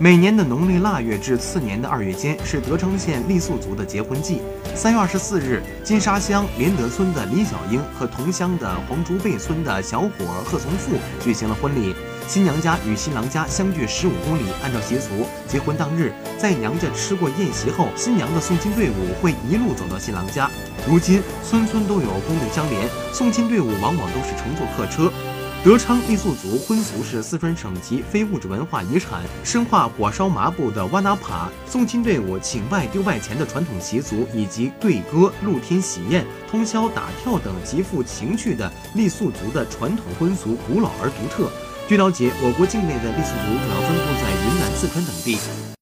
每年的农历腊月至次年的二月间是德昌县傈僳族的结婚季。三月二十四日，金沙乡连德村的李小英和同乡的黄竹背村的小伙贺从富举行了婚礼。新娘家与新郎家相距十五公里，按照习俗，结婚当日在娘家吃过宴席后，新娘的送亲队伍会一路走到新郎家。如今，村村都有公路相连，送亲队伍往往都是乘坐客车。德昌傈僳族婚俗是四川省级非物质文化遗产，深化火烧麻布的哇纳帕送亲队伍请外丢外钱的传统习俗，以及对歌、露天喜宴、通宵打跳等极富情趣的傈僳族的传统婚俗，古老而独特。据了解，我国境内的傈僳族主要分布在云南、四川等地。